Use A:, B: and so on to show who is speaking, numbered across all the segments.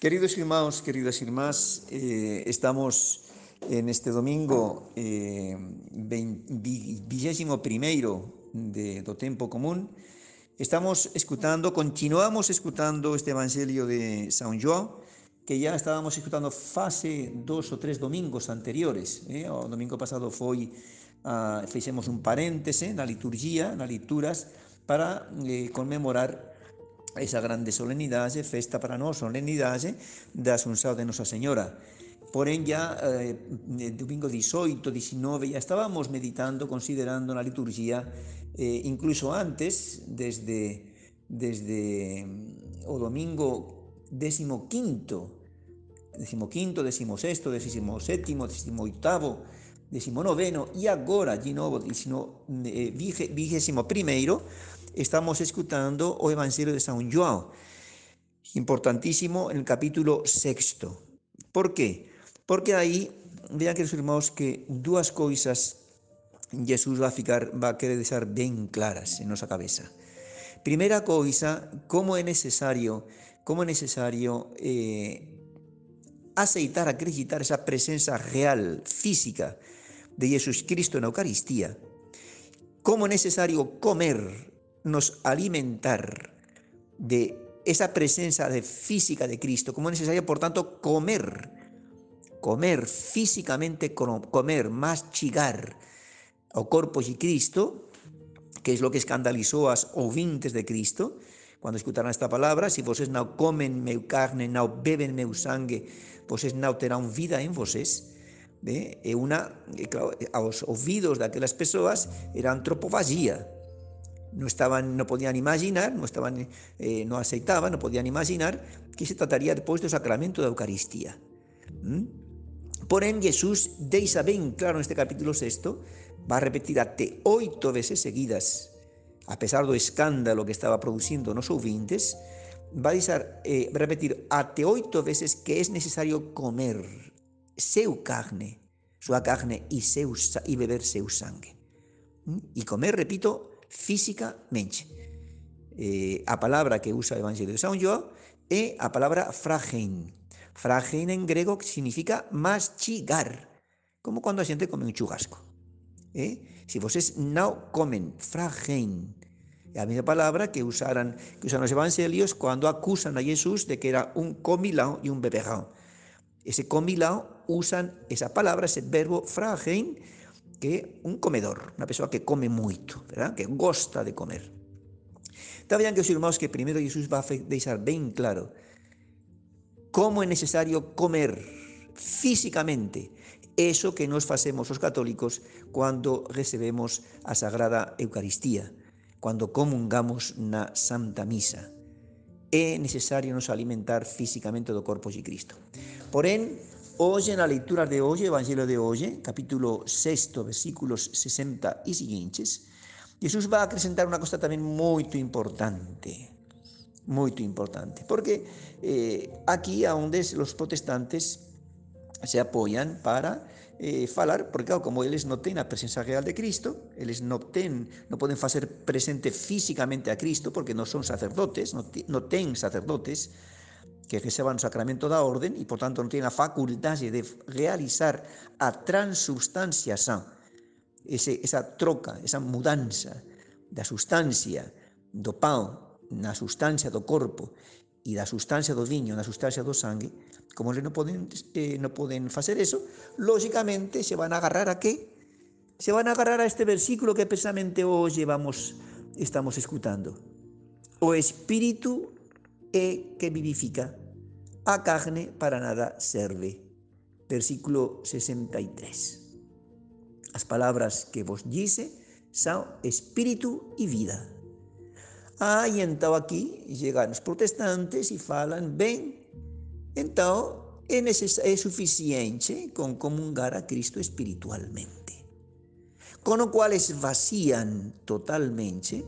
A: Queridos irmãos, queridas irmás, eh, estamos en este domingo eh, 21 de, do tempo común. Estamos escutando, continuamos escutando este Evangelio de São João, que ya estábamos escutando fase dos ou tres domingos anteriores. Eh? O domingo pasado foi, uh, fixemos un paréntese na liturgia, nas lecturas, para eh, conmemorar esa grande solemnidade, festa para nós, solemnidade da Asunción de Nosa Señora. Porén, ya eh, domingo 18, 19, ya estábamos meditando, considerando na liturgia, eh, incluso antes, desde, desde mm, o domingo 15, 15, 16, 17, 18, 19 e agora, de novo, 21 primeiro, estamos escuchando o Evangelio de San Juan, importantísimo en el capítulo sexto. ¿Por qué? Porque ahí, vean que hermanos que dos cosas Jesús va a, ficar, va a querer dejar bien claras en nuestra cabeza. Primera cosa, cómo es necesario, cómo es necesario eh, aceitar, acreditar esa presencia real, física de Jesús Cristo en la Eucaristía. Cómo es necesario comer nos alimentar de esa presencia de física de Cristo, como es necesario, por tanto, comer, comer físicamente, comer, mastigar o cuerpo de Cristo, que es lo que escandalizó a los ovintes de Cristo, cuando escucharon esta palabra, si vosotros no comen meu carne, no beben meu sangue, vosotros no terán vida en vosotros, ¿ve? E una, claro, los oídos de aquellas personas era antropofagia, no estaban, no podían imaginar, no estaban, eh, no aceitaban, no podían imaginar que se trataría después del sacramento de Eucaristía. ¿Mm? Por en Jesús deja bien claro en este capítulo sexto, va a repetir até ocho veces seguidas, a pesar del escándalo que estaba produciendo los ouvintes, va a eh, repetir até ocho veces que es necesario comer seu carne, su carne y, seu, y beber seu sangue. ¿Mm? Y comer, repito, físicamente. Eh, a palabra que usa el Evangelio de San João es a palabra fragen. Fragen en griego significa mastigar, como cuando la gente come un churrasco. Eh? Si vosotros no comen fragen, la misma palabra que, usaran, que usan los evangelios cuando acusan a Jesús de que era un comilão y un beberrão. Ese comilão usan esa palabra, ese verbo fragen, que un comedor, una persona que come mucho, ¿verdad? que gosta de comer. También que os irmãos que primero Jesús va a dejar bien claro cómo es necesario comer físicamente eso que nos hacemos los católicos cuando recebemos a Sagrada Eucaristía, cuando comungamos na Santa Misa. Es necesario nos alimentar físicamente do corpo de Cristo. Porém, Hoy en la lectura de hoy, Evangelio de hoy, capítulo 6, versículos 60 y siguientes, Jesús va a presentar una cosa también muy importante, muy importante, porque eh, aquí a donde los protestantes se apoyan para eh, falar, porque como ellos no tienen la presencia real de Cristo, ellos no, ten, no pueden hacer presente físicamente a Cristo porque no son sacerdotes, no, no tienen sacerdotes, que reciban el sacramento da orden y por tanto no tienen la facultad de realizar a transubstanciación, ese, esa troca, esa mudanza da sustancia do pão na sustancia do corpo e da sustancia do viño na sustancia do sangue, como eles non poden, eh, non poden facer eso, lógicamente se van a agarrar a qué? Se van a agarrar a este versículo que precisamente hoy vamos, estamos escutando. O Espíritu é que vivifica, a carne para nada serve. Versículo 63. Las palabras que vos dice son espíritu y vida. Ah, y entonces aquí llegan los protestantes y falan, ven, entonces es suficiente con comungar a Cristo espiritualmente. Con lo cual vacían totalmente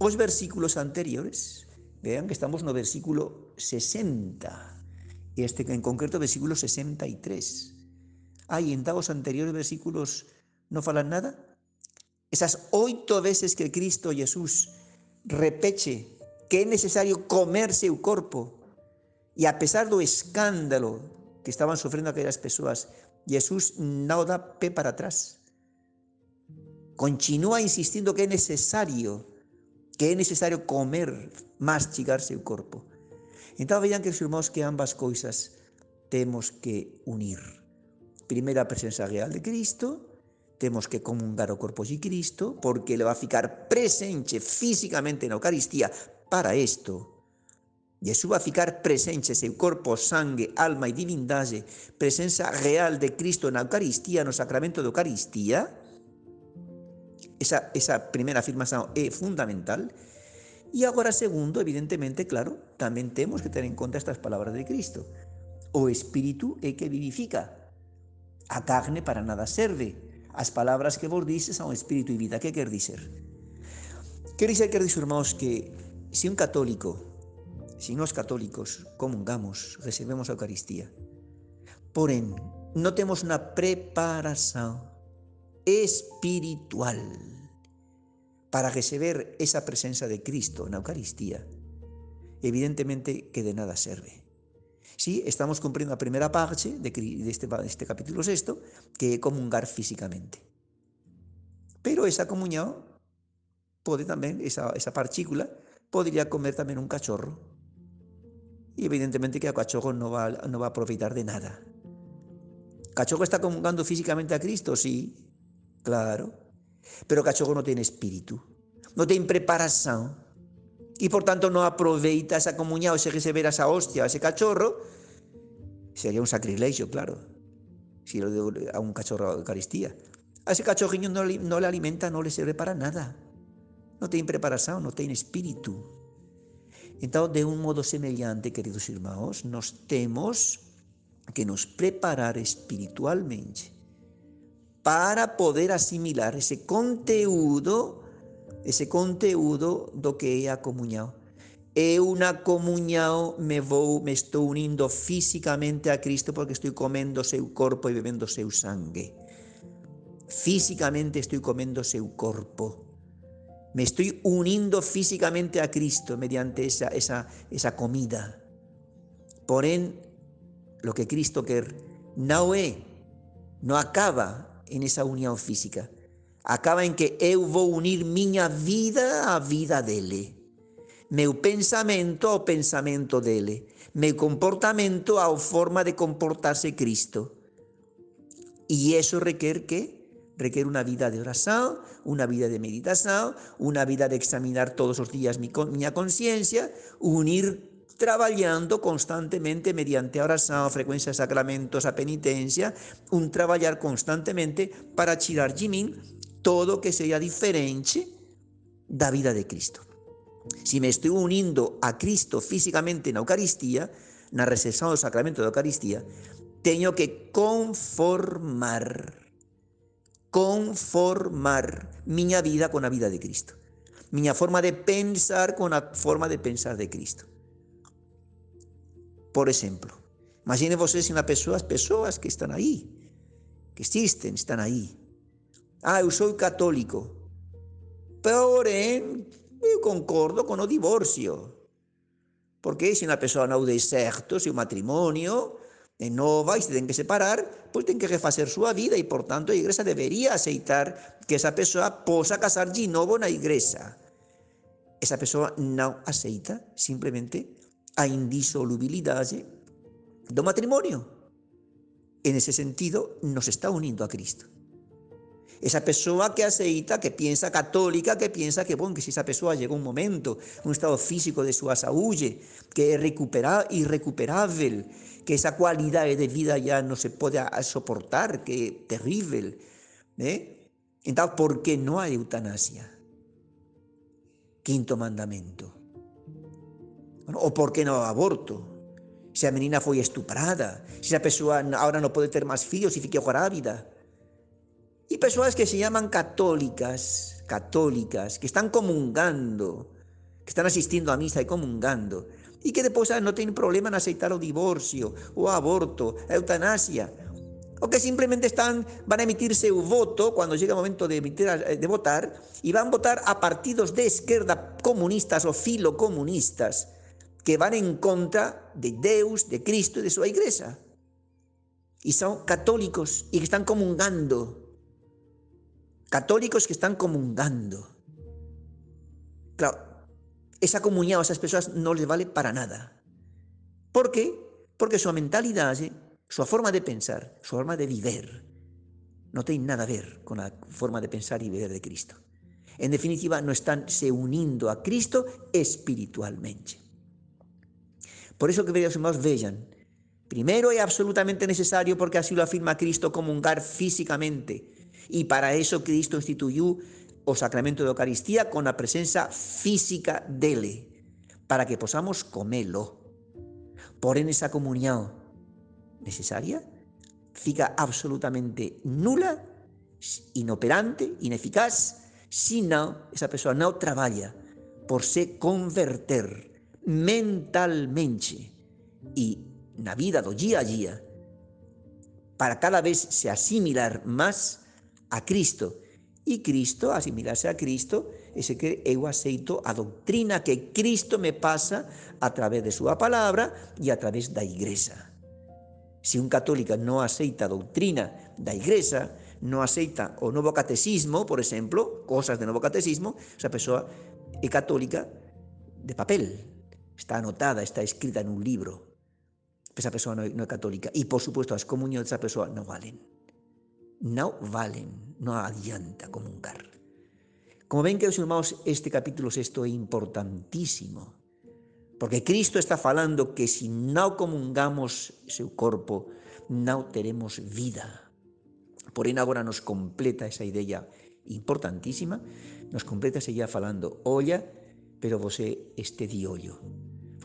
A: los versículos anteriores Vean que estamos en el versículo 60, y este en concreto versículo 63. Hay en los anteriores versículos no falan nada. Esas ocho veces que Cristo Jesús repeche que es necesario comerse su cuerpo E apesar do escándalo que estaban sofrendo aquelas persoas, Jesús non dá pé para atrás. Continúa insistindo que é necesario, que é necesario comer, mastigar seu corpo. Então vean que irmãos que ambas coisas temos que unir. Primeiro a presença real de Cristo, temos que comungar o corpo de Cristo, porque ele vai ficar presente físicamente na Eucaristía para isto. Jesús vai ficar presente, seu corpo, sangue, alma e divindade, presença real de Cristo na Eucaristía, no sacramento da Eucaristía. Esa, esa primeira afirmação é fundamental. E agora, segundo, evidentemente, claro, tamén temos que ter en conta estas palabras de Cristo. O Espírito é que vivifica. A carne para nada serve. As palabras que vos dices son espírito e vida. Que quer dizer? Quer dizer, quer dizer, que se un católico, se nós católicos comungamos, recebemos a Eucaristía, porén, non temos unha preparación espiritual para receber esa presenza de Cristo na Eucaristía, evidentemente que de nada serve. Sí, estamos cumprindo a primeira parte de, deste, deste capítulo sexto, que é comungar físicamente. Pero esa comunión pode tamén, esa, esa partícula, podría comer tamén un cachorro. E evidentemente que o cachorro non va, va a aproveitar de nada. ¿Cachorro está comungando físicamente a Cristo? Sí, claro. Pero cachorro non ten espírito, non ten preparación, e por tanto non aproveita esa comunión, ese receber esa hostia, ese cachorro, sería un sacrilegio, claro, si lo deu a un cachorro a Eucaristía. A ese cachorriño non, non le alimenta, non le serve para nada. Non ten preparación, non ten espírito. Entón, de un modo semellante, queridos irmãos, nos temos que nos preparar espiritualmente para poder asimilar ese conteúdo ese conteúdo do que é a comunhão. Eu na me vou, me estou unindo fisicamente a Cristo porque estou comendo seu corpo e bebendo seu sangue. Físicamente estou comendo seu corpo. Me estou unindo físicamente a Cristo mediante esa, esa, esa comida. Porém, lo que Cristo quer não é, não acaba en esa unión física, acaba en que eu vou unir miña vida á vida dele. Meu pensamento ao pensamento dele. Meu comportamento ao forma de comportarse Cristo. E eso requer que? Requer unha vida de oración, unha vida de meditación, unha vida de examinar todos os días miña conciencia, unir traballando constantemente mediante a frecuencia de sacramentos, a penitencia, un traballar constantemente para tirar de min todo que sea diferente da vida de Cristo. Si me estoy unindo a Cristo físicamente na Eucaristía, na recepción do sacramento da Eucaristía, teño que conformar, conformar miña vida con a vida de Cristo. Miña forma de pensar con a forma de pensar de Cristo. Por exemplo, imagine vocês unha persoa, as persoas que están aí, que existen, están aí, Ah, eu sou católico. Porém, eu concordo con o divorcio. Porque se unha persoa non de certo, se o matrimonio é nova e se ten que separar, pois ten que refacer súa vida e, por tanto, a igrexa debería aceitar que esa persoa posa casar de novo na igrexa. Esa persoa non aceita simplemente a indisolubilidade do matrimonio. En ese sentido, nos está unindo a Cristo. Esa persoa que aceita, que pensa católica, que pensa que, bom, que se esa persoa chega un momento, un estado físico de súa saúde, que é recupera, irrecuperável, que esa cualidade de vida ya non se pode soportar, que é terrível. ¿eh? Por que non hai eutanasia? Quinto mandamento. O por que non aborto? Se a menina foi estuprada, se a persoa agora non pode ter máis fillos e fique grávida, y personas que se llaman católicas, católicas, que están comungando, que están asistindo a misa e comungando, e que depois non teñen problema en aceitar o divorcio, o aborto, a eutanasia, o que simplemente están, van a emitir seu voto cando llega o momento de, de votar e van votar a partidos de esquerda comunistas ou filocomunistas que van en contra de Deus, de Cristo y de su iglesia. Y son católicos y que están comungando. Católicos que están comungando. Claro, esa comunión a esas personas no les vale para nada. ¿Por qué? Porque su mentalidad, su forma de pensar, su forma de vivir, no tiene nada a ver con la forma de pensar y vivir de Cristo. En definitiva, no están se uniendo a Cristo espiritualmente. Por eso, queridos hermanos, vean, primero es absolutamente necesario, porque así lo afirma Cristo, comungar físicamente. Y para eso Cristo instituyó o sacramento de Eucaristía con la presencia física dele, para que podamos comerlo. Por en esa comunión necesaria, fica absolutamente nula, inoperante, ineficaz, si no, esa persona no trabaja por se converter mentalmente. Y la vida do día a día para cada vez se asimilar más a Cristo. Y Cristo, asimilarse a Cristo, es que yo aceito a doctrina que Cristo me pasa a través de su palabra y a través de la iglesia. Si un católico no aceita doctrina da iglesia, no aceita o nuevo catecismo, por ejemplo, cosas de nuevo catecismo, esa persona es católica de papel, está anotada, está escrita en un libro. Esa persona no, es católica. Y por supuesto, las comuniones de esa persona no valen. No valen, no adianta comunicar. Como ven, queridos hermanos, este capítulo sexto es importantísimo. Porque Cristo está falando que si no comungamos su cuerpo, no tenemos vida. Por ahora ahora nos completa esa idea importantísima, nos completa esa idea falando, olla, pero você este di ollo.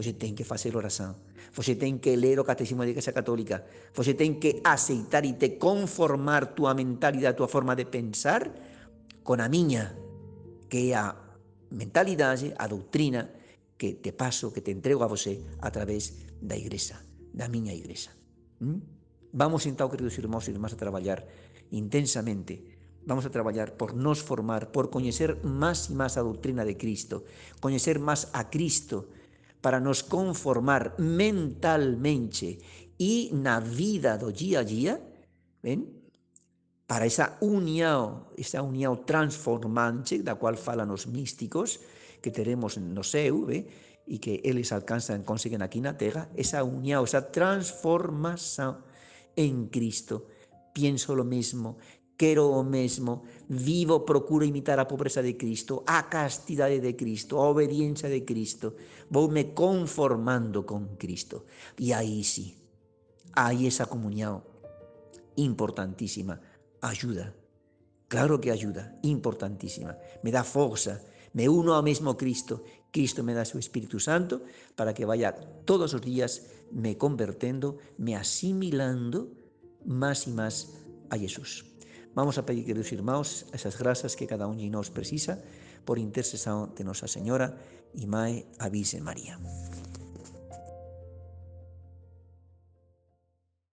A: Você ten que facer oración, você ten que ler o catecismo da Igreja Católica, você ten que aceitar e te conformar tua mentalidade, tua forma de pensar con a miña, que é a mentalidade, a doutrina que te paso, que te entrego a você a través da Igreja, da miña Igreja. ¿Mm? Vamos então, queridos irmãos e irmãs, a trabalhar intensamente Vamos a trabajar por nos formar, por conocer más y más a doctrina de Cristo, conocer más a Cristo, para nos conformar mentalmente y na vida do día a día, ven? para esa unión, esa unión transformante da cual falan los místicos que tenemos no seu, ¿ve? y que eles alcanzan, consiguen aquí na terra, esa unión, esa transformación en Cristo. Pienso lo mismo, quero o mesmo, vivo, procuro imitar a pobreza de Cristo, a castidade de Cristo, a obediencia de Cristo, voume conformando con Cristo. E aí sí, hai esa comunión importantísima, ayuda, claro que ayuda, importantísima, me dá forza, me uno ao mesmo Cristo, Cristo me dá su Espíritu Santo para que vaya todos os días me convertendo, me asimilando más y más a Jesús. Vamos a pedir, queridos irmãos, esas gracias que cada uno de nós precisa por intercesión de Nuestra Señora y Mae Avise María.